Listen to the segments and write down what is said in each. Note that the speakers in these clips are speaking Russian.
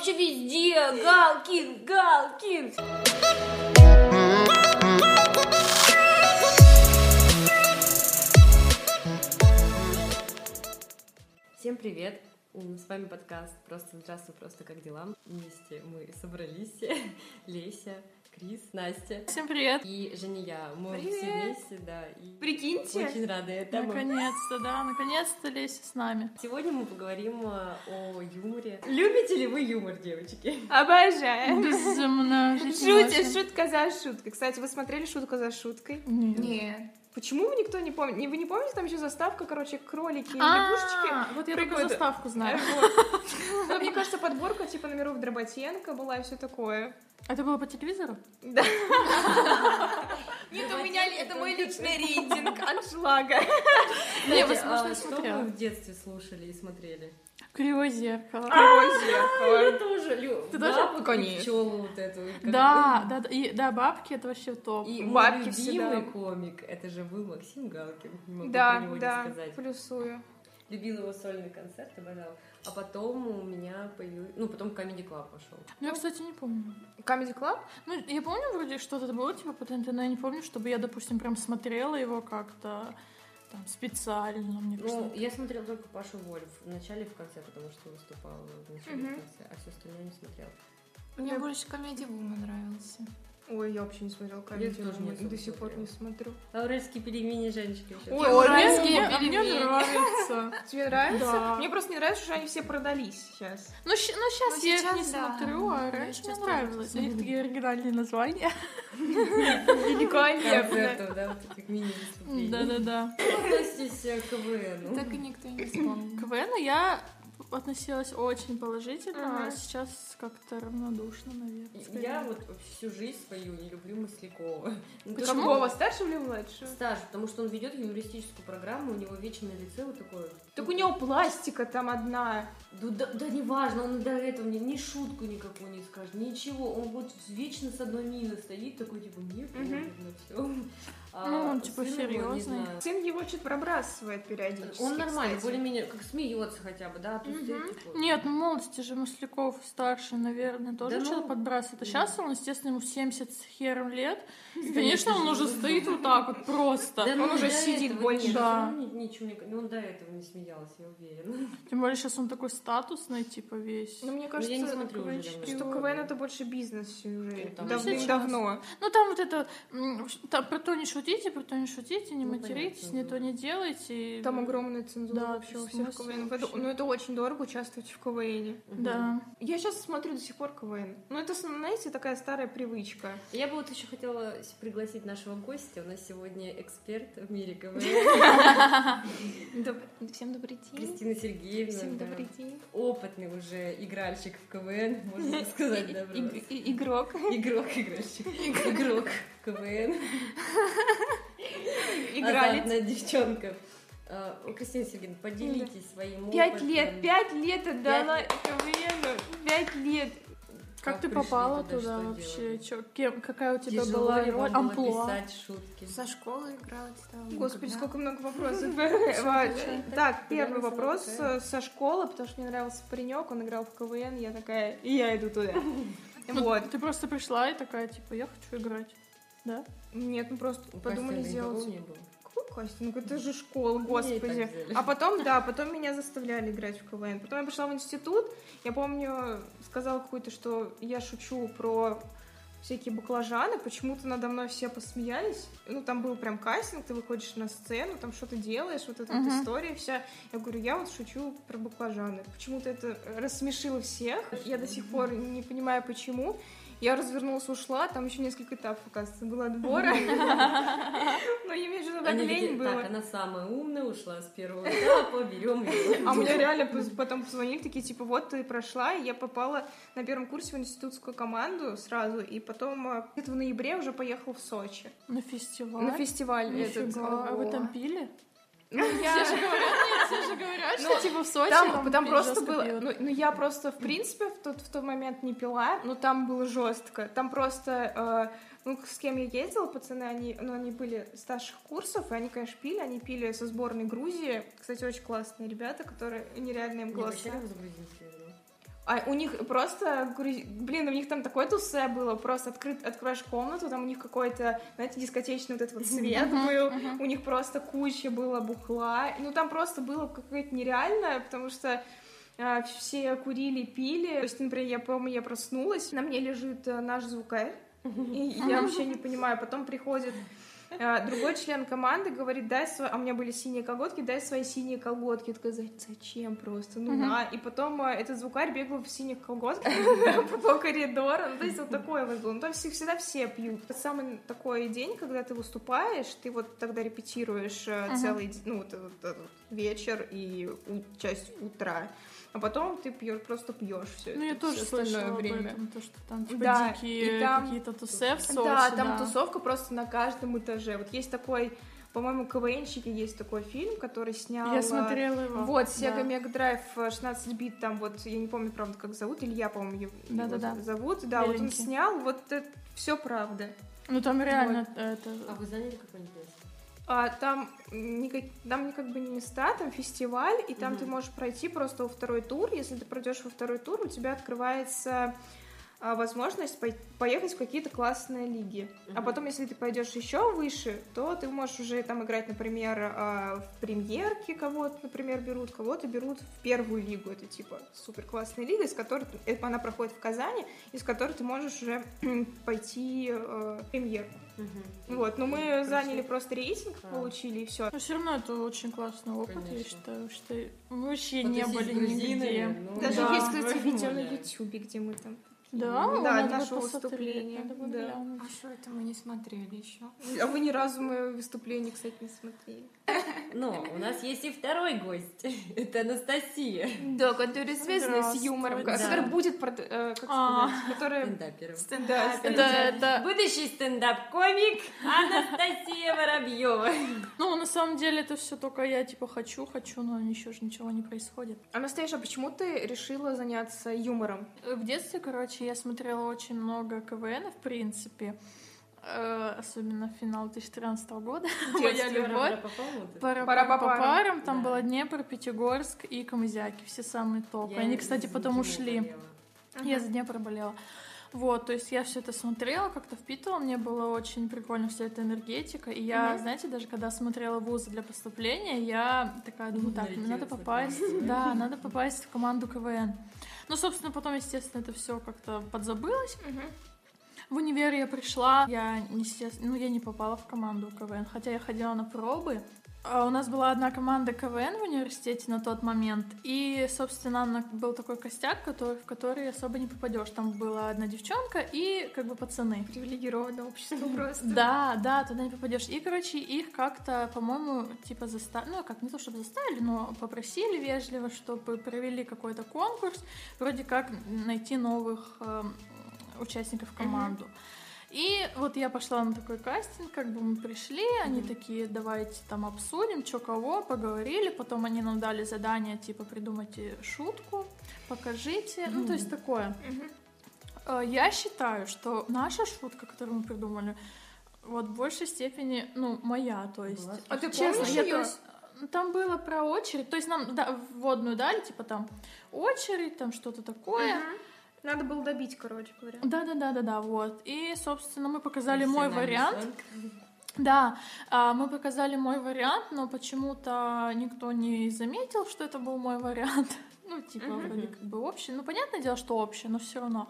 вообще везде. Галкин, Галкин. Всем привет! С вами подкаст «Просто здравствуй, просто как дела?» Вместе мы собрались. Леся, Крис, Настя. Всем привет! И Женя. Мы Привет. все вместе, да. И Прикиньте. Очень рады этому. Наконец-то, да, наконец-то Леся с нами. Сегодня мы поговорим э, о юморе. Любите ли вы юмор, девочки? Обожаю. Безумно. Шутя, шутка за шуткой. Кстати, вы смотрели шутку за шуткой? Нет. Нет. Почему вы никто не помнит? Вы не помните, там еще заставка, короче, кролики и А, лягушечки? вот я только заставку знаю. Ну, Мне кажется, подборка типа номеров Дроботенко была и все такое. Это было по телевизору? Да. Нет, у меня это мой личный рейтинг аншлага. Не, возможно, а я что смотрела. в детстве слушали и смотрели? Кривое зеркало. Кривое зеркало. Я тоже люблю. Ты тоже? Конечно. пчелу вот эту. Да, да, и, да, бабки это вообще топ. И Бабки всегда. любимый комик, это же был Максим Галкин, не могу про Да, него не да, плюсую. Любил его сольный концерт, обожал. А потом у меня появился... Ну, потом Comedy Club пошел. Ну, я, кстати, не помню. Comedy Club? Ну, я помню, вроде что-то было, типа, по ТНТ, но я не помню, чтобы я, допустим, прям смотрела его как-то там специально, мне Ну, кажется. я смотрела только Пашу Вольф в начале и в конце, потому что выступал в начале и в конце, а все остальное не смотрела. Мне Я- больше комедия Вума нравился. Ой, я вообще не смотрела Я Comedy тоже не До сих пор не смотрю. Лаурельские пельмени женщины еще. Ой, уральские а мне пельмени. нравится. Тебе нравится? Мне просто не нравится, что они все продались сейчас. Ну, щ- ну, сейчас Ну, я не смотрю, а Я раньше мне нравилось. У них такие оригинальные названия. Великолепно. да, вот этих мини-выступлений. Да-да-да. Относитесь к КВН. Так и никто не вспомнил. КВН я относилась очень положительно, а сейчас как-то равнодушно, наверное. скорее. Я вот всю жизнь свою не люблю Маслякова. Ну, то, Почему? что старше или младше? Старше, потому что он ведет юмористическую программу, у него вечно на лице вот такое. Так у него пластика там одна. Да, да, да неважно, он до этого ни, ни шутку никакую не скажет, ничего. Он вот вечно с одной миной стоит, такой типа, мне пофиг на все. Ну, он, типа, серьёзный. Сын его что-то пробрасывает периодически. Он нормально, более-менее, как смеется хотя бы, да, стоит, типа, Нет, ну молодости же Масляков старше, наверное, тоже Да ну, что-то подбрасывает. А сейчас он, естественно, ему в 70 с хером лет. И, конечно, он уже стоит вот так вот просто. Да, ну, он уже до сидит больше. Да. ничего не... Ну, он до этого не смеялся, я уверена. Тем более сейчас он такой статусный, типа, весь. Ну, мне я кажется, не смотрю уже что. КВН это больше бизнес уже Ну, давным-давно. Ну, там вот это, про то не шутите, про то не шутите, не Ну, материтесь, понятно, не да. то не делайте. Там огромная цензура Да, вообще у в всех КВН. вообще? Ну, это очень дорого участвовать в КВН. Да. Я сейчас смотрю до сих пор КВН. Ну, это, знаете, такая старая привычка. Я бы вот еще хотела пригласить нашего гостя. У нас сегодня эксперт в мире КВН. Всем добрый день. Кристина Сергеевна. Всем добрый день. Опытный уже игральщик в КВН, можно сказать, Игрок. Игрок, игральщик. Игрок КВН. Игралец. Азартная девчонка. А, Кристина Сергеевна, поделитесь своим Пять лет, пять лет отдала КВНу. Пять лет. Как, Как ты попала туда, туда, что вообще? Чё, кем, какая у тебя Тяжело была ли вам роль? было Амплуа? писать шутки? Со школы играла, читала. Господи, никогда. сколько много вопросов. Так, первый вопрос э, со школы, потому что мне нравился паренек, он играл в КВН, я такая, и я иду туда. Вот. Ты просто пришла и такая, типа, я хочу играть. Да? Нет, ну просто У подумали сделать. не было? Какой кастинг? Это же школа, господи. А потом, да, потом меня заставляли играть в КВН. Потом я пришла в институт, я помню, сказала какую-то, что я шучу про всякие баклажаны, почему-то надо мной все посмеялись. Ну, там был прям кастинг, ты выходишь на сцену, там что-то делаешь, вот эта вот Мгм. история вся. Я говорю, я вот шучу про баклажаны. Почему-то это рассмешило всех. Я до сих пор не понимаю, почему. Я развернулась, ушла, там еще несколько этапов, оказывается, было отбора. Но я имею в виду, так лень было. Так, она самая умная, ушла с первого этапа, берем ее. А мне реально потом позвонили, такие, типа, вот ты прошла, и я попала на первом курсе в институтскую команду сразу, и потом э, где-то в ноябре уже поехала в Сочи На фестиваль? на фестиваль Нифига. этот. А вы там пили? Ну, Все же я... говорят, нет, все же говорят, Ну, что типа в Сочи Там, там пить просто было, пьют. ну, ну, я просто, в принципе, в тот, в тот момент не пила, но там было жестко. Там просто, э, ну, с кем я ездила, пацаны, они, ну, они были старших курсов, и они, конечно, пили, они пили со сборной Грузии. Кстати, очень классные ребята, которые нереально им голоса. вообще А у них просто, блин, у них там такое тусе было, просто открыт, открываешь комнату, там у них какой-то, знаете, дискотечный вот этот вот свет был, у них просто куча было бухла, ну там просто было какое-то нереальное, потому что а, все курили, пили. То есть, например, я помню, я проснулась, на мне лежит э, наш звукарь, и я вообще не понимаю. Потом приходит другой член команды, говорит, дай свои... А у меня были синие колготки, дай свои синие колготки. Я такая, «За- зачем просто? Ну на. И потом э, этот звукарь бегал в синих колготках по коридору. Ну, то есть вот такое вот было. Ну, там все- всегда все пьют. Самый такой день, когда ты выступаешь, ты вот тогда репетируешь э, целый ну, вечер и часть утра. А потом ты пьешь, просто пьешь все Ну, я тоже слышала об этом, то, что там типа Да, дикие и там- какие-то Сочи, Да, там тусовка просто на каждом этаже. Вот есть такой, по-моему, КВНщики есть такой фильм, который снял... Я э, смотрела его. Вот, Sega да. Mega Drive э, 16 бит, там вот, я не помню, правда, как зовут, Илья, по-моему, его Да-да-да. зовут. Да, вот он Беленький. снял, вот это все правда. Ну, там реально это... А вы заняли какое-нибудь место? А там, никак, там не как бы не места, там фестиваль, и там Мгм. ты можешь пройти просто во второй тур. Если ты пройдешь во второй тур, у тебя открывается возможность пой- поехать в какие-то классные лиги. А Мгм. потом, если ты пойдешь еще выше, то ты можешь уже там играть, например, а, в премьерке кого-то, например, берут, кого-то берут в первую лигу. Это типа супер классная лига, из которой ты- э, она проходит в Казани, из которой ты можешь уже пойти э, в премьерку. Мгм. Вот, но мы Короче, заняли просто рейтинг, А. получили и все. Но все равно это очень классный опыт, я Конечно. считаю, что мы вообще не Потусить были нигде. ну, Даже Да, есть, кстати, видео на. Ютубе, где мы там. Да, Да, надо наше выступление, да. А что это мы не смотрели еще? А вы ни разу мое выступление, кстати, не смотрели. Но у нас есть и второй гость. Это Анастасия. Да, который связан с юмором, Здравствуйте. который будет, прод- э, как А. сказать, который... Стендапером. Да, Это, это, Будущий стендап-комик Анастасия Воробьева. ну, на самом деле, это все только я, типа, хочу, хочу, но еще же ничего не происходит. Анастасия, а почему ты решила заняться юмором? В детстве, короче, я смотрела очень много КВН, в принципе, Э, особенно финал 2013 года. Моя любовь. Пара Пара по парам. там Да. было Днепр, Пятигорск и Камызяки, все самые топы. Они, кстати, потом ушли. Я за Днепр болела. Вот, то есть я все это смотрела, как-то впитывала, мне было очень прикольно вся эта энергетика. И я, Мгм. знаете, даже когда смотрела вузы для поступления, я такая думаю, так, мне надо попасть, да, надо попасть в команду КВН. Ну, собственно, потом, естественно, это все как-то подзабылось. Мгм. В универ я пришла, я, естественно, ну, я не попала в команду КВН, хотя я ходила на пробы. А У нас была одна команда КВН в университете на тот момент, и, собственно, был такой костяк, который, в который особо не попадешь. Там была одна девчонка и как бы пацаны. Привилегированное общество просто. Да, да, туда не попадешь. И, короче, их как-то, по-моему, типа заставили, ну, как не то, чтобы заставили, но попросили вежливо, чтобы провели какой-то конкурс, вроде как найти новых эм, участников команду. И вот я пошла на такой кастинг, как бы мы пришли, они такие, давайте там обсудим, что кого, поговорили, потом они нам дали задание, типа, придумайте шутку, покажите, ну, то есть такое. Э, Я считаю, что наша шутка, которую мы придумали, вот в большей степени, ну, моя, то есть. А ты Честно, я, её? то есть, э, там было про очередь, то есть нам да, вводную дали, типа там очередь, там что-то такое. Мгм. Надо было добить, короче говоря. Да, да, да, да, да, вот. И, собственно, мы показали мой вариант. Да, а, мы показали мой вариант, но почему-то никто не заметил, что это был мой вариант. Ну, типа, вроде как бы общий. Ну, понятное дело, что общий, но все равно.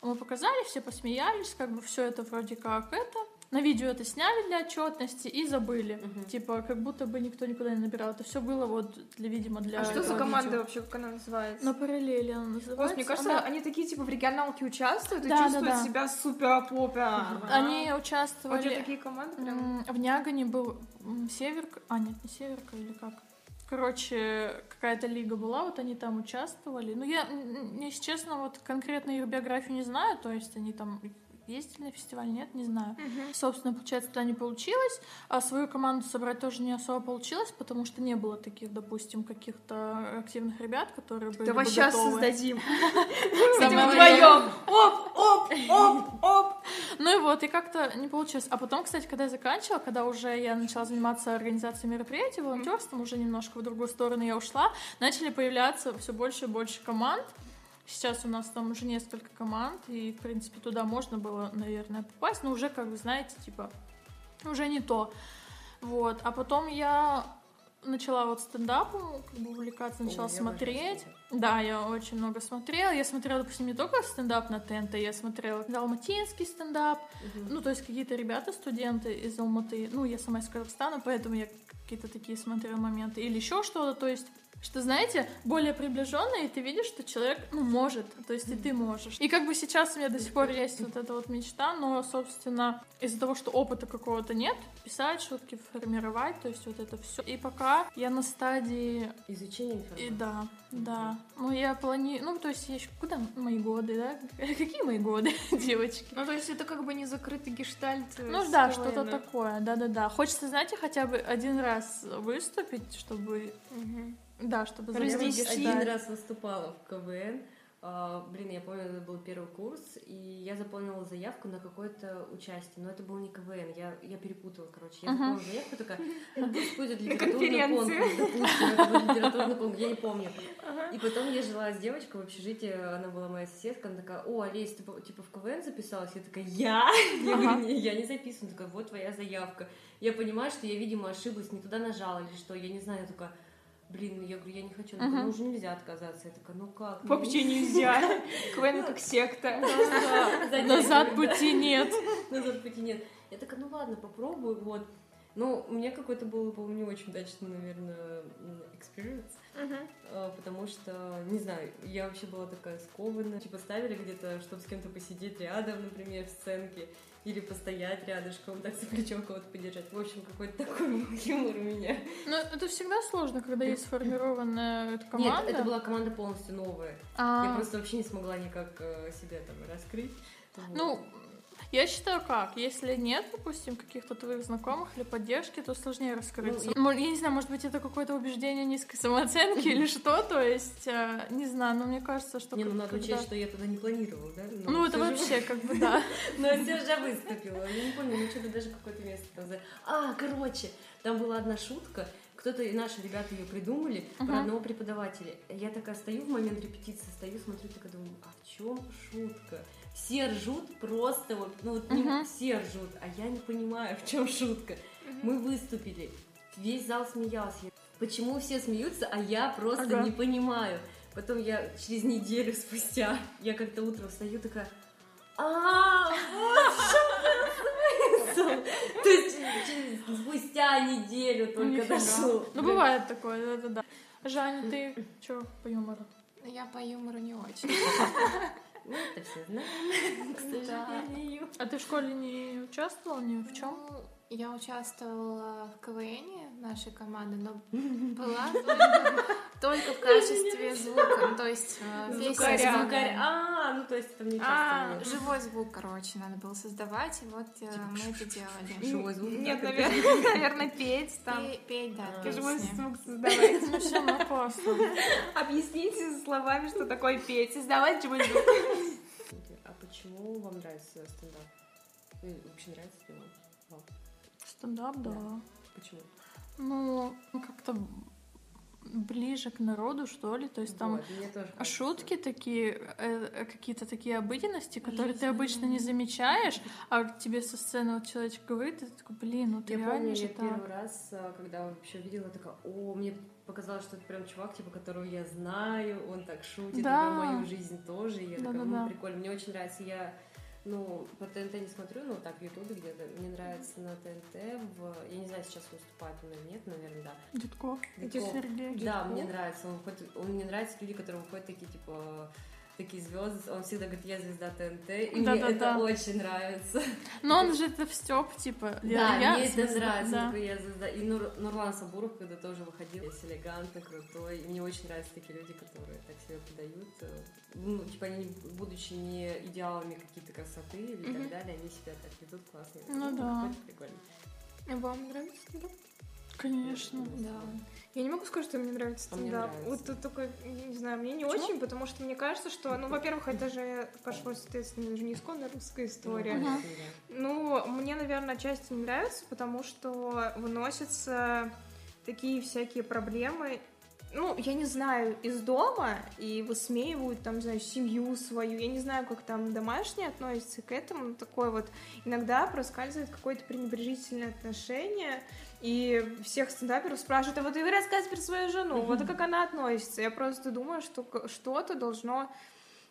Мы показали, все посмеялись, как бы все это вроде как это. На видео это сняли для отчетности и забыли. Мгм. Типа, как будто бы никто никуда не набирал. Это все было вот для, видимо, для. А что за команда видео. вообще, как она называется? На параллели она называется. Господи, мне кажется, Она- они такие, типа, в регионалке участвуют и Да, чувствуют да. себя супер-попер. Они Вот участвовали. у тебя такие команды прям... В Нягане был Северка, а нет, не Северка или как? Короче, какая-то лига была, вот они там участвовали. Ну, я, если честно, вот конкретно их биографию не знаю, то есть они там ездили на фестиваль, нет, не знаю. Мгм. Собственно, получается, туда не получилось, а свою команду собрать тоже не особо получилось, потому что не было таких, допустим, каких-то активных ребят, которые были Давай бы сейчас готовы. создадим. Самое вдвоем. Оп, оп, оп, оп. Ну и вот, и как-то не получилось. А потом, кстати, когда я заканчивала, когда уже я начала заниматься организацией мероприятий, волонтерством, уже немножко в другую сторону я ушла, начали появляться все больше и больше команд. Сейчас у нас там уже несколько команд, и, в принципе, туда можно было, наверное, попасть, но уже, как вы знаете, типа, уже не то. Вот. А потом я начала вот стендапом как бы увлекаться, начала я смотреть. Да, я очень много смотрела. Я смотрела, допустим, не только стендап на ТНТ, я смотрела далматинский стендап. Мгм. Ну, то есть какие-то ребята, студенты из Алматы. Ну, я сама из Казахстана, поэтому я какие-то такие смотрела моменты. Или еще что-то, то есть что, знаете, более приближенное, и ты видишь, что человек, ну, может, то есть и ты можешь. И как бы сейчас у меня до сих пор есть вот эта вот мечта, но, собственно, из-за того, что опыта какого-то нет, писать шутки, формировать, то есть вот это все. И пока я на стадии Изучение и информации. да, да. Ну, я планирую... Ну, то есть я еще... Куда мои годы, да? Какие мои годы, девочки? Ну, то есть это как бы не закрытый гештальт. э, Ну да, что-то такое, да-да-да. Хочется, знаете, хотя бы один раз выступить, чтобы... Мгм. Да, чтобы Я вот Раздеть один да. раз выступала в КВН. А, блин, я помню, это был первый курс, и я заполнила заявку на какое-то участие, но это был не КВН, я, я перепутала, короче. Я заполнила заявку, такая, ну пусть будет литературный конкурс, допустим, это был литературный конкурс, я не помню. И потом я жила с девочкой в общежитии, она была моя соседка, она такая, о, Олесь, ты типа в КВН записалась? Я такая, я? Я Ага. говорю, «Не, я не записана. Такая, вот твоя заявка. Я понимаю, что я, видимо, ошиблась, не туда нажала или что, я не знаю, я такая, блин, я говорю, я не хочу, она ну Мгм. уже нельзя отказаться. Я такая, ну как? Ну, Вообще нельзя. КВН как секта. Назад пути нет. Назад пути нет. Я такая, ну ладно, попробую, вот. Ну, у меня какой-то был, по-моему, не очень удачный, наверное, experience. А, потому что, не знаю, я вообще была такая скованная. Типа ставили где-то, чтобы с кем-то посидеть рядом, например, в сценке, или постоять рядышком, так за плечом кого-то подержать. В общем, какой-то такой юмор у меня. Но это всегда сложно, когда есть сформированная команда. Нет, это была команда полностью новая. А, Я просто вообще не смогла никак э, себя там раскрыть. Вот. Ну, я считаю как, если нет, допустим, каких-то твоих знакомых или поддержки, то сложнее раскрыться. Ну, Мо- я... не знаю, может быть, это какое-то убеждение низкой самооценки или что, то есть, э, не знаю, но мне кажется, что... не, ну надо учесть, что я туда не планировала, да? Но Ну, это вообще как бы, да. Но все же выступила. Я не помню, ну что-то даже какое-то место там. А, короче, там была одна шутка. Кто-то, и наши ребята ее придумали Мгм. про одного преподавателя. Я такая стою в момент репетиции, стою, смотрю, такая думаю, а в чем шутка? Все ржут просто вот, ну вот не- Мгм. все ржут, а я не понимаю, в чем шутка. Мы выступили, весь зал смеялся. Почему все смеются, а я просто Ага. не понимаю. Потом я через неделю спустя, я как-то утром встаю такая, а. То есть через- спустя неделю только дошло. Ну, бывает такое, да-да-да. Жаня, ты чё по юмору? Я по юмору не очень. Ну, это все знаем, к сожалению. А ты в школе не участвовал ни в чем? Ну, Я участвовала в КВН нашей команды, но была только в качестве звука. Ну, то есть э, Звукаря. А, ну то есть там не А, живой звук, короче, надо было создавать, и вот э, мы это делали. Живой звук. Нет, наверное, петь там. Пе- Петь, да. Живой звук создавать. Ну, все равно классно. Объясните словами, что такое петь. Создавать живой звук. А почему вам нравится стендап? Ну, Вообще нравится ли вам? Стендап, да. Почему? Ну, как-то ближе к народу, что ли. То есть там Вот, А шутки такие, э, э, какие-то такие обыденности, которые ты Жизненные. обычно не замечаешь, а тебе со сцены вот человечек говорит, и ты такой, блин, ну ты Я реально помню, же я так. первый раз, а, когда вообще увидела, такая, о, мне показалось, что это прям чувак, типа, которого я знаю, он так шутит, Да. про мою жизнь тоже, и я такая, Да-да-да. ну, прикольно, мне очень нравится, я, ну, по ТНТ не смотрю, но так, в Ютубе где-то, мне нравится на ТНТ, в, я не знаю, сейчас выступает он или нет, наверное, да. Дедков, Дедков. Сергей. Да, Дедков? мне нравится, он, выходит- он мне нравятся люди, которые выходят такие, типа, такие звезды, он всегда говорит, я звезда ТНТ, и мне Да-да-да. это очень нравится. Но он же это в Степ, типа, Да, я, я мне это звезда, нравится, да. такой я звезда. И Нур- Нурлан Сабуров, когда тоже выходил, весь элегантно, крутой. И мне очень нравятся такие люди, которые так себя подают. Ну, типа, они, будучи не идеалами какие-то красоты или так Мгм. далее, они себя так ведут классно. Ну да. прикольно. А Вам нравится стендап? Конечно. Да. Я не могу сказать, что мне нравится А мне стендап. нравится. Вот тут только, не знаю, мне не Почему? очень, потому что мне кажется, что, ну, во-первых, это же пошло, соответственно, даже не исконно русская история. Ну. Ну, мне, наверное, отчасти не нравится, потому что выносятся такие всякие проблемы ну, я не знаю, из дома и высмеивают, там, знаю, семью свою. Я не знаю, как там домашние относятся к этому. Такое вот иногда проскальзывает какое-то пренебрежительное отношение. И всех стендаперов спрашивают, а вот вы рассказываете про свою жену, вот а как она относится. Я просто думаю, что что-то должно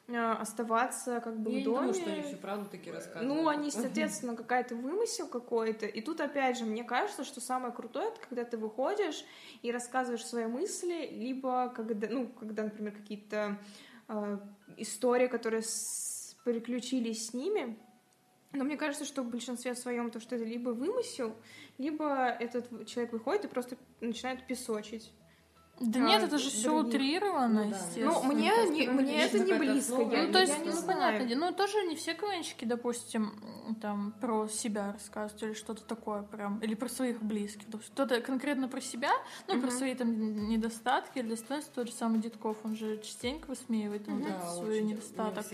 оставаться как бы Я в не доме. думаю, что они всю правду таки рассказывают. Ну, они, соответственно, какая-то вымысел какой-то. И тут, опять же, мне кажется, что самое крутое, это когда ты выходишь и рассказываешь свои мысли, либо когда, ну, когда, например, какие-то э, истории, которые с- переключились с ними. Но мне кажется, что в большинстве своем то, что это либо вымысел, либо этот человек выходит и просто начинает песочить. Да А, нет, это же все утрировано, Ну да. естественно. Ну, мне, есть, не- ну, мне это не близко. основа, я, Ну, Я то я есть, не ну, знаю. понятно, ну, тоже не все КВНщики, допустим, там, про себя рассказывают или что-то такое прям, или про своих близких. Кто-то конкретно про себя, ну, про Мгм. свои там недостатки или достоинства, тот же самый Дедков, он же частенько высмеивает там, Да, вот свой очень. недостаток.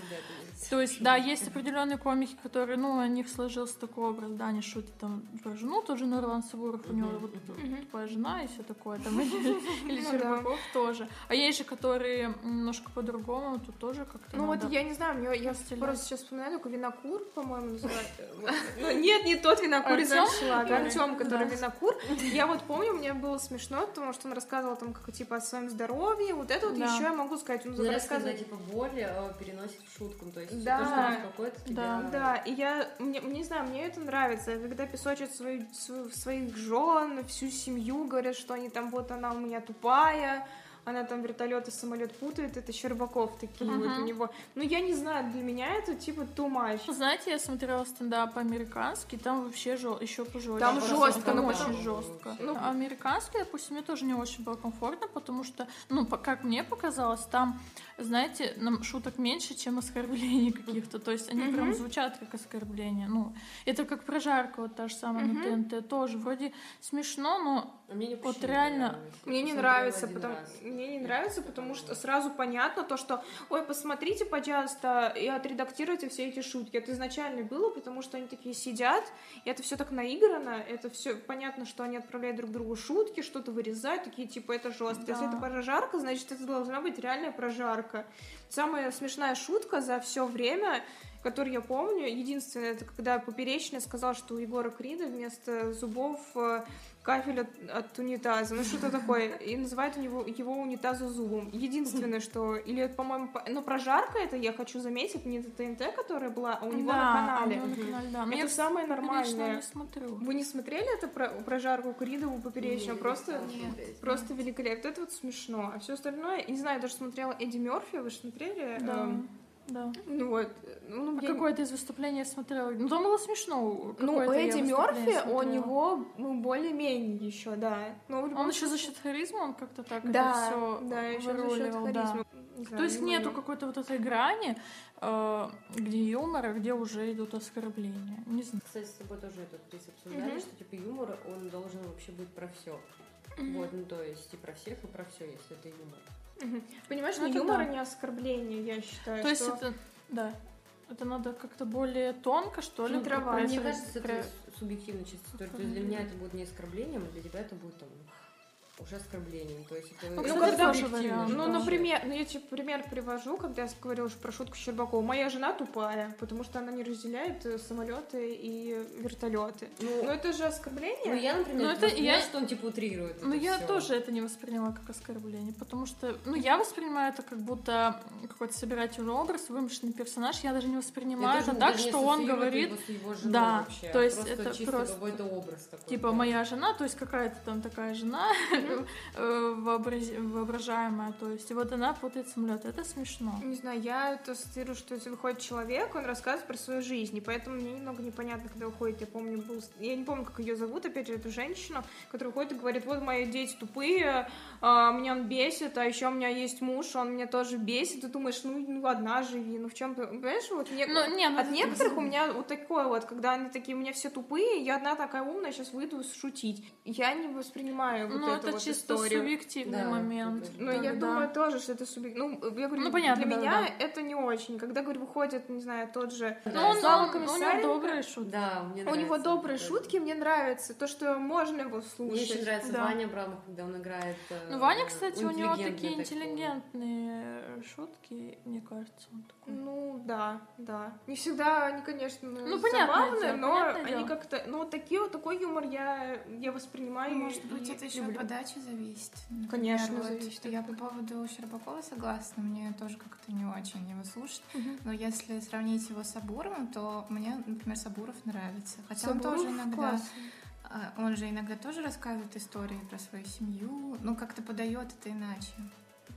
То есть, да, есть определенные комики, которые, ну, у них сложился такой образ, да, они шутят там про жену, тоже Нурлан Сабуров, у него вот тупая жена и все такое, там, или, Ну да. Тоже. А есть же, которые немножко по-другому, тут тоже как-то Ну надо... вот я не знаю, мне, я просто сейчас вспоминаю только винокур, по-моему, называется. Ну, нет, не тот винокур из? Аншлага, Артем, который винокур. Я вот помню, мне было смешно, потому что он рассказывал там как типа о своем здоровье. Вот это вот еще я могу сказать. Он Ну, рассказывает. типа, боль э, переносит в шутку, то есть Да. то, что Да. тебя... Да, и я, не знаю, мне это нравится, когда песочат своих жен, всю семью, говорят, что они там, вот она у меня тупая, fire она там вертолет и самолет путает, это Щербаков такие вот Мгм. у него. Ну, я не знаю, для меня это типа too much. Знаете, я смотрела стендап американский, там вообще еще пожестче. Там жестко, там ну, очень потому- жестко. Ну, А американский, допустим, мне тоже не очень было комфортно, потому что, ну, по- как мне показалось, там, знаете, нам шуток меньше, чем оскорблений каких-то. То есть они Мгм. прям звучат как оскорбления. Ну, это как прожарка вот та же самая на ТНТ тоже. Вроде смешно, но мне не Вот реально. Мне не нравится, потому. Мне не нравится, потому что сразу понятно то, что ой, посмотрите, пожалуйста, и отредактируйте все эти шутки. Это изначально было, потому что они такие сидят, и это все так наиграно, это все понятно, что они отправляют друг другу шутки, что-то вырезают, такие типа это жестко. Если Да. это прожарка, значит это должна быть реальная прожарка. Самая смешная шутка за все время которую я помню, единственное, это когда Поперечный сказал, что у Егора Крида вместо зубов э, кафель от, от унитаза. Ну, что-то такое. И называют у него его унитаза зубом. Единственное, что... Или, это, по-моему, по- ну, прожарка это, я хочу заметить, не это ТНТ, которая была, а у него да, на а у канале. него на канале, да. Но Это я, самое нормальное. не смотрю. Вы не смотрели это про, прожарку Кридову поперечную? Не, Просто, не стала смотреть. просто великолепно. Это вот смешно. А все остальное, не знаю, я даже смотрела Эдди Мерфи, вы же смотрели? Да, Эм, да. ну вот. Ну, А я- какое-то из выступлений я смотрела. Ну, там было смешно. Ну, у Эдди Мерфи, у него ну, более-менее еще, да. Но любом Он еще за счет харизмы, он как-то так Да, это все да, еще за счет харизмы. Не знаю, То есть не нету какой-то вот этой грани, э, где юмор, а где уже идут оскорбления. Не знаю. Кстати, с тобой тоже этот Крис обсуждали, Мгм. что типа юмор, он должен вообще быть про все. Вот, ну то есть и про всех, и про все, если это юмор. Мгм. Понимаешь, Ну, это юмор, да. а не оскорбление, я считаю. То есть что- это, да, это надо как-то более тонко, что ли, Фильтровать. Мне кажется, это субъективно чисто. То есть для меня это будет не оскорблением, а для тебя это будет там уже оскорблением. То есть это Ну, субъективно вариант, Ну, например, ну я тебе пример привожу, когда я говорила уж про шутку Щербакова. Моя жена тупая, потому что она не разделяет э, самолеты и вертолеты. Ну, Ну это же оскорбление. ну, я, например, Ну, это я, что он типа утрирует. Ну, я всё. тоже это не восприняла как оскорбление, потому что, ну, я воспринимаю это как будто какой-то собирательный образ, вымышленный персонаж, я даже не воспринимаю это так, что он говорит, его с его женой да, вообще, то есть просто это чисто просто, какой-то образ такой. типа, да. моя жена, то есть какая-то там такая жена э, вообраз- воображаемая, то есть, и вот она путает самолет, это смешно. Не знаю, я это ассоциирую, что если выходит человек, он рассказывает про свою жизнь, и поэтому мне немного непонятно, когда выходит, я помню, был, я не помню, как ее зовут, опять же, эту женщину, которая выходит и говорит, вот мои дети тупые, а, меня он бесит, а еще у меня есть муж, он меня тоже бесит, ты думаешь, ну, ну одна живи, ну в чем, понимаешь, вот не- Ну, не, ну, от некоторых у меня вот такое вот, когда они такие, у меня все тупые, я одна такая умная, сейчас выйду шутить. Я не воспринимаю вот Ну, это, это вот чисто историю. субъективный Да, момент. это Ну, Да, я Да. думаю тоже, что это субъект... Ну, я говорю, Ну, понятно, для да, меня да. это не очень. Когда, говорю, выходит, не знаю, тот же Да. Ну, он, Слава он- у него добрые шутки. Да, мне У него добрые это. шутки, мне нравится. То, что можно его слушать. Мне еще нравится Да. Ваня Абрамов, когда он играет. э, Ну, Ваня, кстати, у него такие интеллигентные шутки, мне кажется, он такой. Ну, да, да. Не всегда они, конечно, Ну, понятное забавные, дело, но понятное они дело. как-то... Ну, вот такие, вот такой юмор я, я воспринимаю Ну, Может быть, это еще люблю. от подачи зависит. Например, Конечно, вот, зависит я по поводу Щербакова согласна, мне тоже как-то не очень его слушать. Мгм. Но если сравнить его с Сабуровым, то мне, например, Сабуров нравится. Хотя Сабуров он тоже иногда... классный. а, Он же иногда тоже рассказывает истории про свою семью, ну как-то подает это иначе.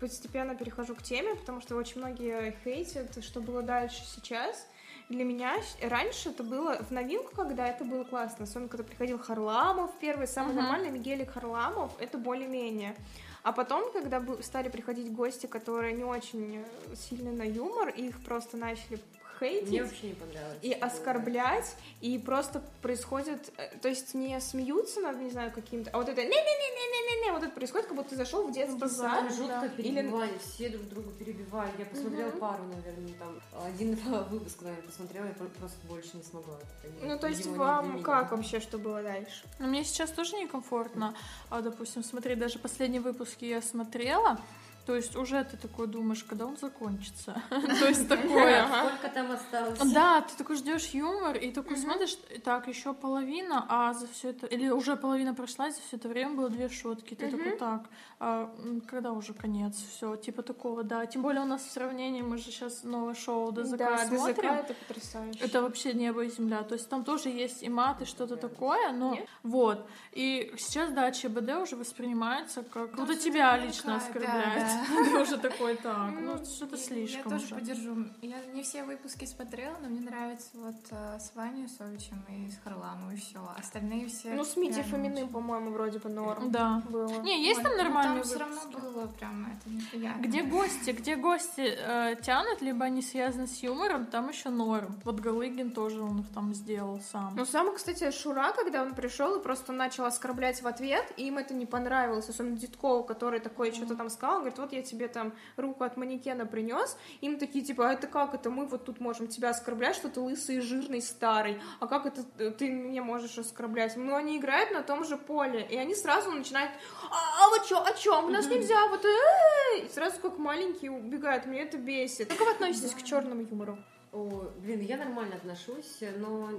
Постепенно перехожу к теме, потому что очень многие хейтят, что было дальше сейчас. Для меня раньше это было в новинку, когда это было классно. Особенно, когда приходил Харламов первый, самый Мгм. нормальный Мигелик Харламов, это более-менее. А потом, когда стали приходить гости, которые не очень сильны на юмор, и их просто начали хейтить, Мне вообще не понравилось. и оскорблять, и просто происходит, э, то есть не смеются над, не знаю, каким-то, а вот это не-не-не-не-не-не, вот это происходит, как будто ты зашел в детский сад. Там жутко да. перебивали, все друг друга перебивали. Я посмотрела Мгм. пару, наверное, там один-два выпуска, наверное, посмотрела, я про- просто больше не смогла. Ну, то есть вам как вообще, что было дальше? Но мне сейчас тоже некомфортно. А, допустим, смотри, даже последние выпуски я смотрела, то есть уже ты такой думаешь, когда он закончится. То есть такое. Сколько там осталось? Да, ты такой ждешь юмор и такой смотришь, так, еще половина, а за все это, или уже половина прошла, за все это время было две шутки. Ты такой, так, а, когда уже конец? Все, типа такого, да. Тем более у нас в сравнении, мы же сейчас новое шоу ДЗК Да, смотрим. Это потрясающе. Это вообще небо и земля. То есть там тоже есть и мат, и что-то такое, но вот. И сейчас, да, ЧБД уже воспринимается как всё тебя лично оскорбляет. Да. Ты уже такой, так, ну Ну, что-то Я- слишком Я тоже уже. поддержу. Я не все выпуски смотрела, но мне нравится вот э, с Ваней Совичем и с Харламовым, и все. Остальные все... Ну, с реально Фоминым, по-моему, вроде бы норм Да. было. Не, есть там ну, нормальные Там все равно было прям это неприятно. Где гости, где гости э, тянут, либо они связаны с юмором, там еще норм. Вот Галыгин тоже он их там сделал сам. Ну, самый, кстати, Шура, когда он пришел и просто начал оскорблять в ответ, и им это не понравилось, особенно Дедкову, который такой что-то там сказал, он говорит, вот я тебе там руку от манекена принес, им такие, типа, а это как это, мы вот тут можем тебя оскорблять, что ты лысый, жирный, старый, а как это э, ты меня можешь оскорблять? Ну, они играют на том же поле, и они сразу начинают, а, а вот что, о чем, у нас нельзя, вот, э-э-э!» и сразу как маленькие убегают, мне это бесит. Как вы относитесь к черному юмору? О, блин, я нормально отношусь, но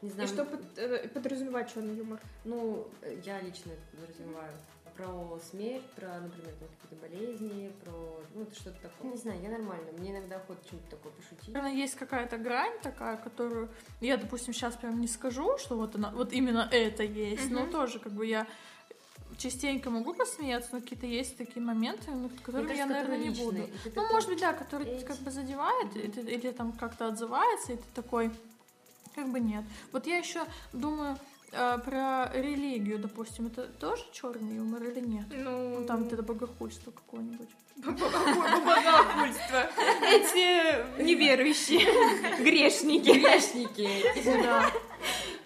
не И знаю. что под- э, подразумевает черный юмор? Ну, э, я лично это подразумеваю. Про смерть, про, например, там какие-то болезни, про ну, что-то такое. Не знаю, я нормально. Мне иногда охота что-нибудь такое пошутить. Наверное, есть какая-то грань такая, которую я, допустим, сейчас прям не скажу, что вот она, вот именно это есть, но тоже как бы я частенько могу посмеяться, но какие-то есть такие моменты, над которыми Мне я, кажется, наверное, не которые буду. Ну, такой, может быть, да, который эти. как бы задевает, и ты- или там как-то отзывается, и ты такой, как бы нет. Вот я еще думаю э, про религию, допустим, это тоже черный юмор или нет? Ну, Ну, там это богохульство какое-нибудь. богохульство. Эти неверующие грешники. Грешники. Да.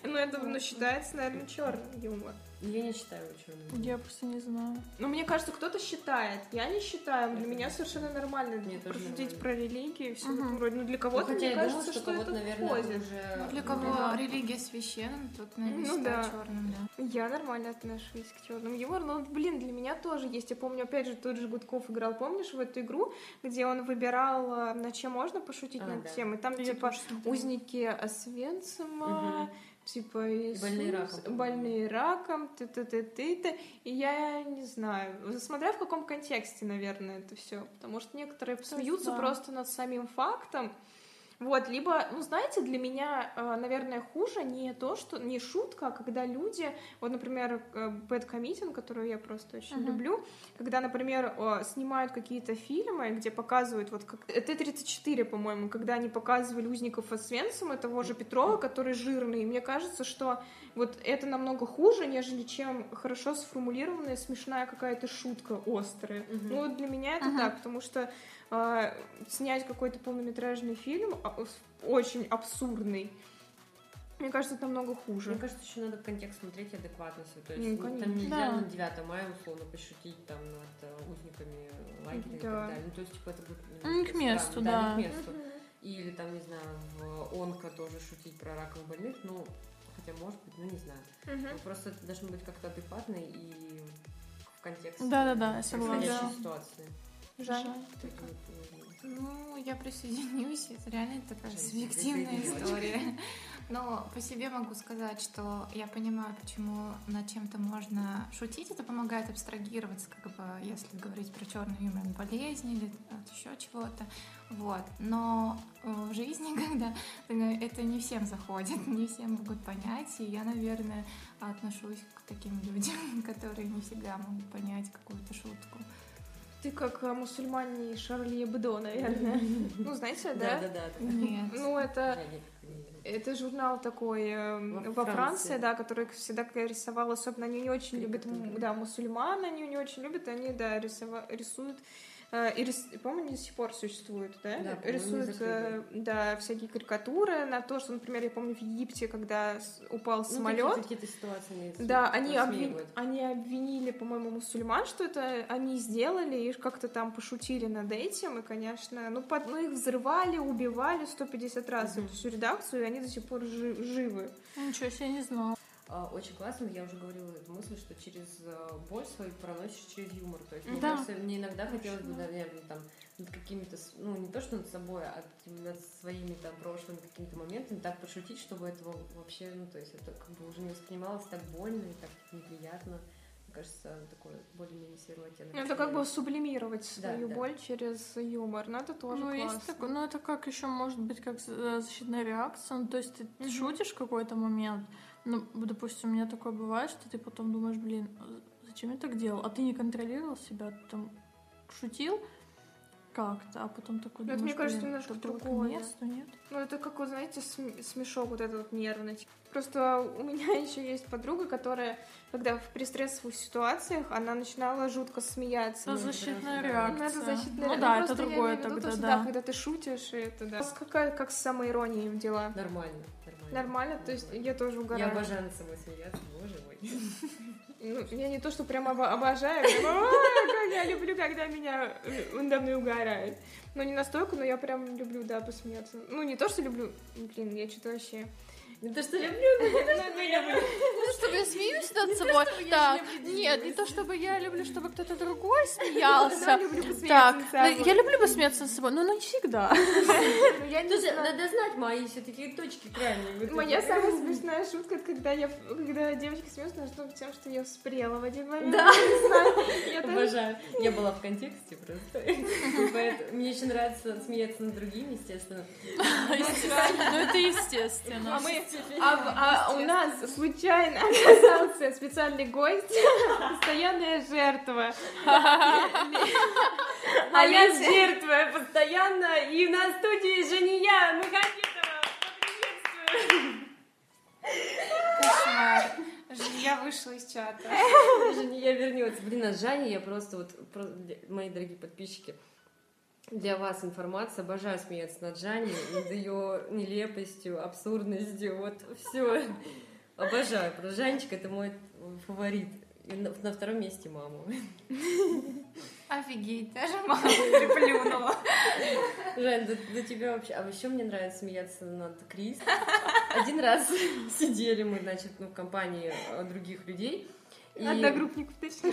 Ну, это ну, считается, наверное, черный юмор. Я не считаю его черным. Я просто не знаю. Но мне кажется, кто-то считает. Я не считаю. Для меня совершенно нормально Мне нормально. про религию и все этом роде. Но для Ну, кого-то, хотя мне я кажется, думаю, что что кого-то, это наверное, входит. уже... Ну, для кого Да. религия священна, тот, наверное, Ну да. черным, да. Я нормально отношусь к черному юмору, но, блин, для меня тоже есть. Я помню, опять же, тот же Гудков играл, помнишь, в эту игру, где он выбирал, э, на чем можно пошутить А, над да. тем, и там, Я типа, узники Освенцима, Мгм. Типа Иисус, Больные раком, больные раком, ты ты ты ты ты. И я не знаю, смотря в каком контексте, наверное, это все, потому что некоторые смеются да. просто над самим фактом, вот, либо, ну, знаете, для меня, э, наверное, хуже не то, что не шутка, а когда люди, вот, например, Bad Comedian, которую я просто очень Мгм. люблю, когда, например, снимают какие-то фильмы, где показывают, вот, как Т-34, по-моему, когда они показывали узников Освенцима, того же Петрова, который жирный, и мне кажется, что вот это намного хуже, нежели чем хорошо сформулированная смешная какая-то шутка острая. Мгм. Ну, вот для меня это Мгм. так, потому что а, снять какой-то полнометражный фильм а, очень абсурдный. Мне кажется, это намного Мне хуже. кажется, еще надо контекст смотреть и адекватность. То Ну, есть ну, конечно. там нельзя Да. на 9 мая условно пошутить там над э, узниками лагеря и Да. так далее. Ну, то есть, типа, это будет Ну, не немножко к месту, странно. да. не к месту. Или там, не знаю, в онко тоже шутить про раковых больных, ну, хотя может быть, ну не знаю. Ну, просто это должно быть как-то адекватно и в контексте Да-да-да, происходящей Да. ситуации. Жаль. Вот, ну, я присоединюсь, это реально такая Жаль, субъективная история. Но по себе могу сказать, что я понимаю, почему над чем-то можно шутить. Это помогает абстрагироваться, как бы, если говорить про черный юмор, болезни или от еще чего-то. Вот. Но э, в жизни, когда ты- это не всем заходит, не все могут понять, и я, наверное, отношусь к таким людям, которые не всегда могут понять какую-то шутку. Ты как э, мусульмане Шарли Эбдо, наверное. Ну, знаете, Да, да? да, да. да. Нет. Ну, это... Это журнал такой э, Во во, Франции. Франции, да, который всегда рисовал, особенно они не очень любят, да, мусульман, они не очень любят, они, да, рисова- рисуют, и рис- по-моему, до сих пор существуют, да, Да, э, да, всякие карикатуры на то, что, например, я помню в Египте, когда упал Ну, самолет, какие-то ситуации да, они, обвин- они обвинили, по-моему, мусульман, что это они сделали, и как-то там пошутили над этим, и, конечно, ну, под- ну, их взрывали, убивали 150 раз, Мгм. эту всю редакцию, и они до сих пор жи- живы. Ничего себе, не знала. А, Очень классно, я уже говорила эту мысль, что через э, боль свою проносишь через юмор. То есть, мне Да. кажется, мне иногда хотелось бы, наверное, там, над какими-то, ну, не то, что над собой, а над своими там прошлыми какими-то моментами так пошутить, чтобы этого вообще, ну, то есть, это как бы уже не воспринималось так больно и так неприятно. Мне кажется, такой более-менее светлый оттенок. Ну, Это как бы сублимировать Да, свою да. боль через юмор, но это тоже ну, классно. есть такое, ну, это как еще может быть как э, защитная реакция. Ну, то есть ты Мгм. шутишь в какой-то момент, ну, допустим, у меня такое бывает, что ты потом думаешь, блин, зачем я так делал? А ты не контролировал себя, ты там шутил как-то, а потом такой Ну, это, думаешь, мне кажется, блин, немножко это вот к другое. месту, нет? Ну, это как, вот, знаете, см- смешок вот этот вот нервный. Просто у меня еще есть подруга, которая, когда в пристрессовых ситуациях, она начинала жутко смеяться. Это Ну, защитная да. реакция. Ну, это защитная Ну ре- да, просто это я другое виду тогда, то, что, да. когда ты шутишь, и это да. У вас Какая, как с самоиронией дела? Нормально, нормально. То есть я тоже Я угораю. обожаю над собой смеяться, боже мой. Ну, я не то, что прям обо- обожаю, прям, «Ой, как я люблю, когда меня э, надо мной угорают. Ну, не настолько, но я прям люблю, да, посмеяться. Ну, не то, что люблю, блин, я что-то вообще... Не то, что люблю, Ну, я люблю. Не то, чтобы я смеюсь над собой. Так, не нет, не то, чтобы я люблю, чтобы кто-то другой смеялся. Я люблю посмеяться Так, над ну, собой. я люблю посмеяться над собой, но не всегда. Ну, не знаю. надо знать мои все-таки точки крайние. Моя самая смешная шутка, когда я, когда девочка смеется над тем, что я вспрела в один момент. Да. Не Обожаю. Я была в контексте просто. Мне еще нравится смеяться над другими, естественно. Ну, это естественно. А мы, а, а у нас случайно оказался специальный гость, постоянная жертва. А я жертва постоянно, и на студии Жения Мухаметова. Поприветствую. Кошмар. Я вышла из чата. Жения вернется. Блин, а Жаня, я просто вот, мои дорогие подписчики, для вас информация. Обожаю смеяться над Жаней, над ее нелепостью, абсурдностью. Вот все. Обожаю. Про Жанечка это мой фаворит. И на, на втором месте маму. Офигеть, даже мама приплюнула. Жень, да, да тебя вообще... А еще мне нравится смеяться над Крис. Один раз сидели мы, значит, ну, в компании других людей. и- Одногруппников точно.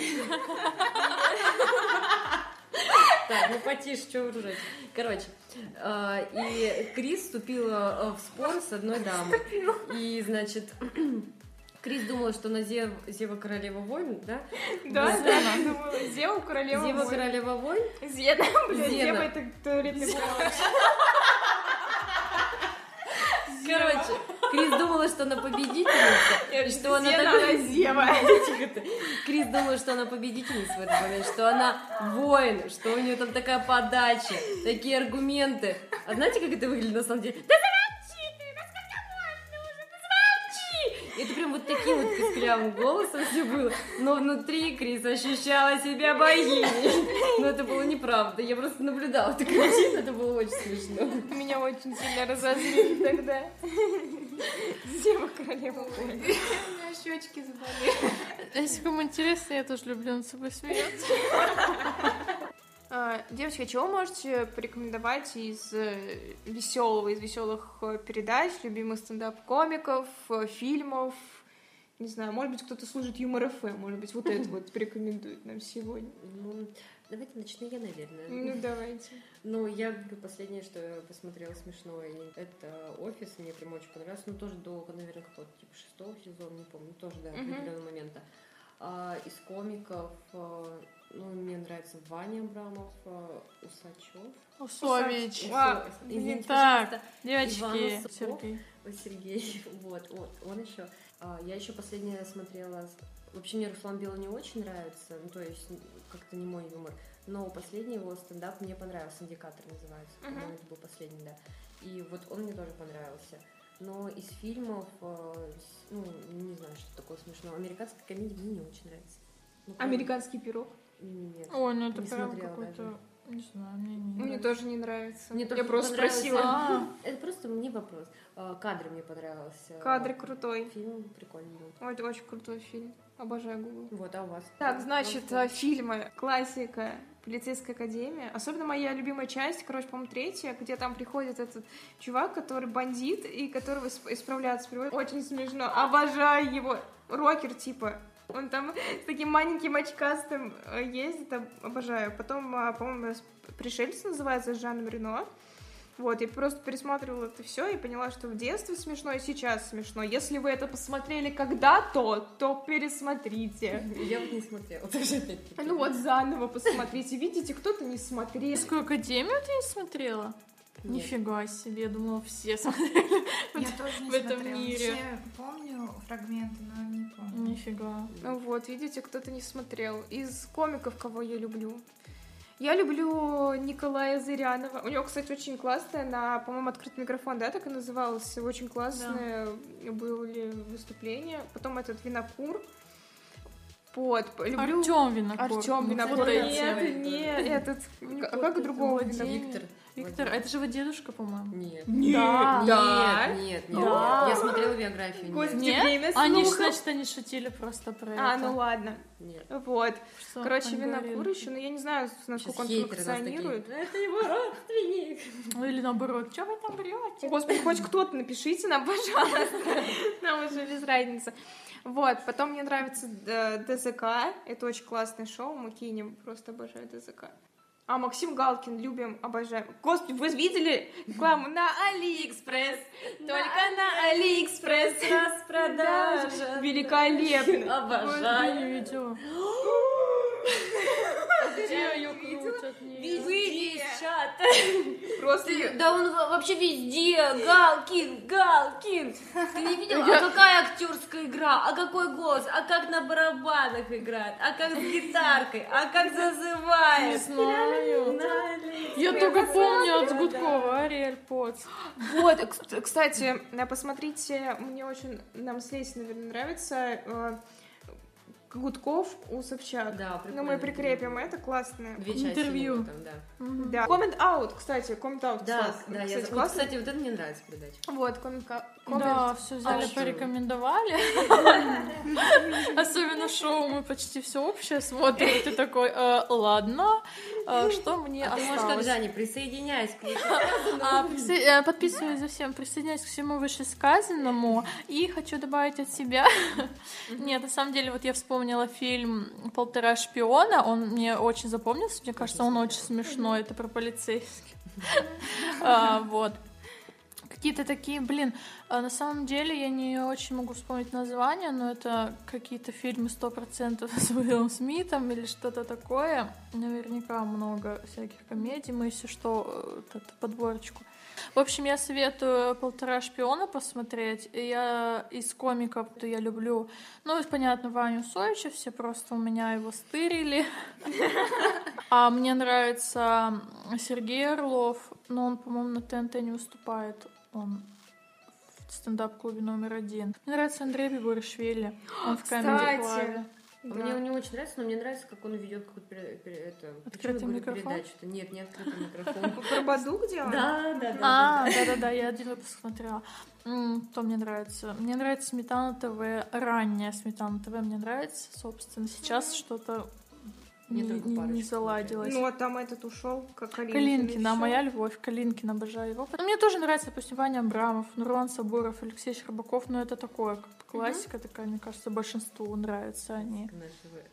Так, ну потише, что вы ржете? Короче, э, и Крис вступила э, в спор с одной дамой. И, значит, Крис думала, что она Зев- Зева Королева Войн, да? Да, да, думала, Зева королева. Зева войн. Королева Войн. Зена, блин, Зена. Зева это туалетный бумаг. Короче, Крис думала, что она победительница, что она такая... Крис думала, что она победительница в этот момент, что она воин, что у нее там такая подача, такие аргументы. А знаете, как это выглядит на самом деле? Да таким вот писклявым голосом все было. Но внутри Крис ощущала себя богиней. Но это было неправда. Я просто наблюдала эту картину, это было очень смешно. Меня очень сильно разозлили тогда. Зева королева. У меня щечки заболели. Если кому интересно, я тоже люблю над собой смеяться. А, Девочки, а чего можете порекомендовать из веселого, из веселых передач, любимых стендап-комиков, э, фильмов? Не знаю, может быть, кто-то служит юмор ФМ, может быть, вот это вот порекомендует нам сегодня. Ну, давайте начну я, наверное. Ну, давайте. Ну, я говорю, последнее, что я посмотрела смешное, это «Офис», мне прям очень понравился, ну, тоже до, наверное, какого-то, типа, шестого сезона, не помню, тоже, да, Мгм. определенного момента. А, из комиков, а, ну, мне нравится Ваня Абрамов, а, Усачев. Усович. Усо- А, Извините, так. Девочки, Иван. Сергей. Сергей, вот, вот, он еще. Я еще последнее смотрела. Вообще мне Руслан Белый не очень нравится, ну то есть как-то не мой юмор. Но последний его стендап мне понравился, индикатор называется. По-моему, это был последний, да. И вот он мне тоже понравился. Но из фильмов, э, ну, не знаю, что такое смешное. Американская комедия мне не очень нравится. Ну, Американский пирог. Нет. Ой, ну это Не прям какой-то... даже. Не знаю, мне не Мне нравится. тоже не нравится. Мне Я просто понравилось- спросила. А, Это просто мне вопрос. А, Кадры мне понравился. Кадры крутой. Фильм прикольный был. Ой, это очень крутой фильм. Обожаю Google. Вот, а у вас? Так, значит, Ну, э, фильмы. Классика. Полицейская академия. Особенно моя любимая часть, короче, по-моему, третья, где там приходит этот чувак, который бандит, и которого исп- исправляют с приводом. Очень смешно. Обожаю его. Рокер, типа. Он там с таким маленьким очкастым э, ездит, об- обожаю. Потом, а, по-моему, «Пришельцы» называется, с Жаном Рено. Вот, я просто пересматривала это все и поняла, что в детстве смешно и сейчас смешно. Если вы это посмотрели когда-то, то пересмотрите. Я вот не смотрела. Ну вот заново посмотрите. Видите, кто-то не смотрел. Детскую академию ты не смотрела? Нет. Нифига себе, я думала, все смотрели. Я тоже не в этом смотрела. мире. Вообще помню фрагменты, но не помню. Нифига. Ну вот, видите, кто-то не смотрел. Из комиков, кого я люблю? Я люблю Николая Зырянова. У него, кстати, очень классное, на, по-моему, открытый микрофон, да, так и называлось. Очень классное были выступления. Потом этот Винокур. Вот, люблю... Артем Винокур. Артем Ну, Винокур. вот эти. Нет, нет, этот... Ну, а вот как это другого Владимир. Виктор. Виктор, а это же его дедушка, по-моему. Нет. Нет, да. Нет, нет, нет. Да. Я смотрела биографию. Господи, Нет. Нет? время Они, значит, они шутили просто про А, это. ну ладно. Нет. Вот. Что Короче, Винокур еще, но я не знаю, насколько Сейчас он функционирует. Это его родственник. Ну или наоборот, что вы там врете? Господи, хоть кто-то напишите нам, пожалуйста. Нам уже без разницы. Вот, потом мне нравится э, ДЗК. Это очень классное шоу. Мы кинем, просто обожаю ДЗК. А Максим Галкин, любим, обожаем. Господи, вы видели рекламу на Алиэкспресс? Только на Алиэкспресс. Распродажа. Великолепно. Обожаю. не видела. Где ее крутят? Выйди из чата. Просто Да он во- вообще везде. Галкин, Галкин. Ты не видела? А какая актерская игра? А какой голос? А как на барабанах играет? А как с гитаркой? А как Не зазывает? знаю. На Я только помню от Гудкова, Ариэль Потс. Вот, кс- кстати, э, посмотрите, мне очень, нам с Лесей, наверное, нравится э, Гудков у Собчак. Да, Ну, мы прикрепим, это классно. Две части Интервью. там, да. Да. Comment out, кстати, comment out. Да, да, я, кстати, вот, классно. кстати, вот это мне нравится передача. Вот, comment, ка- comment. Да, все взяли, что? порекомендовали. Особенно шоу мы почти все общее смотрим. Ты такой, «Э, ладно, что мне А ты можешь как осталось? Присоединяйся к А, э, Подписываюсь за всем, присоединяюсь к всему вышесказанному. И хочу добавить от себя. Нет, на самом деле, вот я вспомнила фильм «Полтора шпиона». Он мне очень запомнился. Мне кажется, он очень смешной. Это про полицейских. А, Вот. Какие-то такие, блин, а на самом деле я не очень могу вспомнить название, но это какие-то фильмы 100% с Уиллом Смитом или что-то такое. Наверняка много всяких комедий. Мы, если что, вот эту подборочку. В общем, я советую «Полтора шпиона» посмотреть. Я из комиков, то я люблю, ну, понятно, Ваню Сойча, все просто у меня его стырили. А мне нравится Сергей Орлов, но он, по-моему, на ТНТ не выступает. Он стендап-клубе номер один. Мне нравится Андрей Бибуришвили. Он в. А Да. Мне он не очень нравится, но мне нравится, как он ведет какую-то это, Открытый микрофон? передачу-то? Нет, не открытый микрофон. Про Бадук делал? Да, да, да. А, да, да-да-да, я один выпуск смотрела. М, Что мне нравится? Мне нравится Сметана ТВ, ранняя Сметана ТВ мне нравится, собственно. Сейчас что-то Мне не, только не- заладилось. Ну, а там этот ушел, как Калинкин. Калинкин, да, ещё. моя любовь. Калинкин, обожаю его. Ну, Мне тоже нравится, допустим, Ваня Абрамов, Нурлан Сабуров, Алексей Щербаков, но это такое, как классика такая, мне кажется, большинству нравятся они.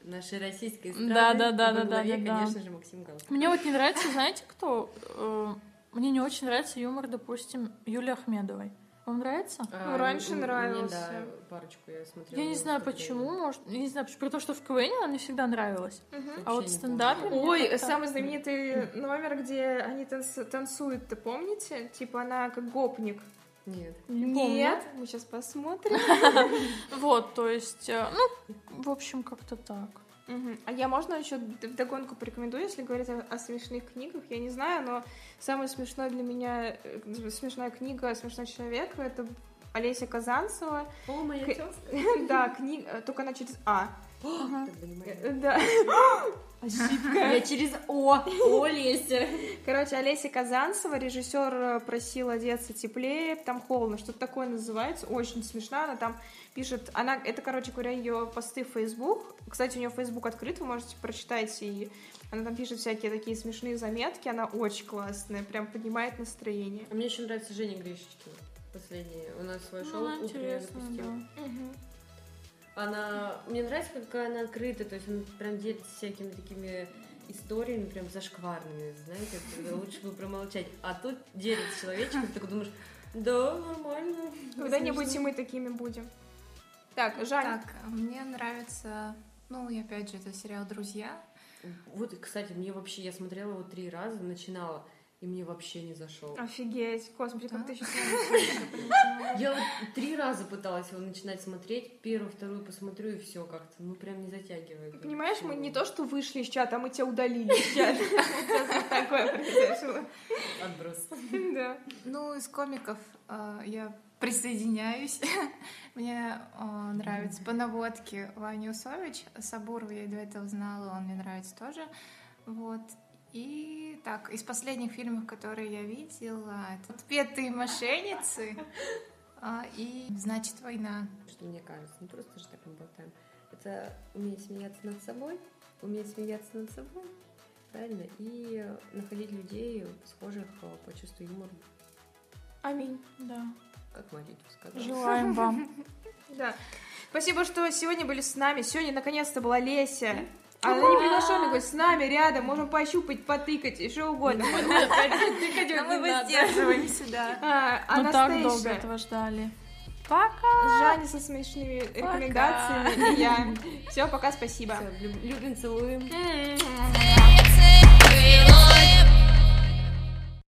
Нашей российской Да, эстрады. да, да, да, да, да, да. конечно же, Максим Галкин. Мне вот не нравится, знаете, кто? Э, Мне не очень нравится юмор, допустим, Юлии Ахмедовой. Вам нравится? А, раньше у- у меня, нравился. да, парочку я смотрела. Я не знаю почему, может, я не знаю, почему, при том, что в КВН она мне всегда нравилась. Мгм. А вот Вообще в не стендапе... помню. мне Ой, как-то- самый знаменитый номер, где они танц- танцуют, ты помните? Типа она как гопник. Нет. Не помню. Нет, мы сейчас посмотрим. Вот, то есть, э, ну, в общем, как-то так. Мгм. А я можно еще вдогонку порекомендую, если говорить о, о смешных книгах, я не знаю, но самая смешная для меня э, смешная книга «Смешной человек» — это Олеся Казанцева. О, моя тёзка. Да, книга, только она через А. Ага. Да. Я через О. О, Леся. Короче, Олеся Казанцева, режиссер э, просил одеться теплее, там холодно, что-то такое называется, очень смешно, она там пишет, она, это, короче говоря, ее посты в Facebook, кстати, у нее Facebook открыт, вы можете прочитать, и она там пишет всякие такие смешные заметки, она очень классная, прям поднимает настроение. А мне еще нравится Женя Гришечкина. Последний. У нас шоу Ну, она утреннее запустила. да. Она... Мне нравится, какая она открыта, то есть она прям делится всякими такими историями, прям зашкварными, знаете, это лучше бы промолчать. А тут делится человечком, ты такой думаешь, да, нормально. Когда-нибудь и смешно». мы такими будем. Так, Жаня. Так, мне нравится, ну и опять же, это сериал «Друзья». Вот, кстати, мне вообще, я смотрела его три раза, начинала, и мне вообще не зашел. Офигеть, господи, как Да? ты еще? Я вот три раза пыталась его начинать смотреть, первую, вторую посмотрю, и все как-то, ну прям не затягивает. Понимаешь, мы не то, что вышли из чата, а мы тебя удалили из чата. Такое произошло. Отброс. Да. Ну, из комиков э, я присоединяюсь. Мне э, нравится по наводке Ваня Усович. Сабурова я до этого знала, он мне нравится тоже. Вот. И так, из последних фильмов, которые я видела, это «Отпетые мошенницы» а, и «Значит, война». Что мне кажется, не просто же так мы болтаем. Это уметь смеяться над собой, уметь смеяться над собой, правильно, и находить людей, схожих э, по чувству юмора, Аминь. Да. как молитву сказала. Желаем вам. Да. Спасибо, что сегодня были с нами. Сегодня наконец-то была Леся. Она не приглашенный гость, с нами рядом, можем пощупать, потыкать и что угодно. Но мы воздерживаемся, да. А, Мы так долго этого ждали. Пока! Жаня со смешными рекомендациями, и я. Все, пока, спасибо. Люб- любим, целуем.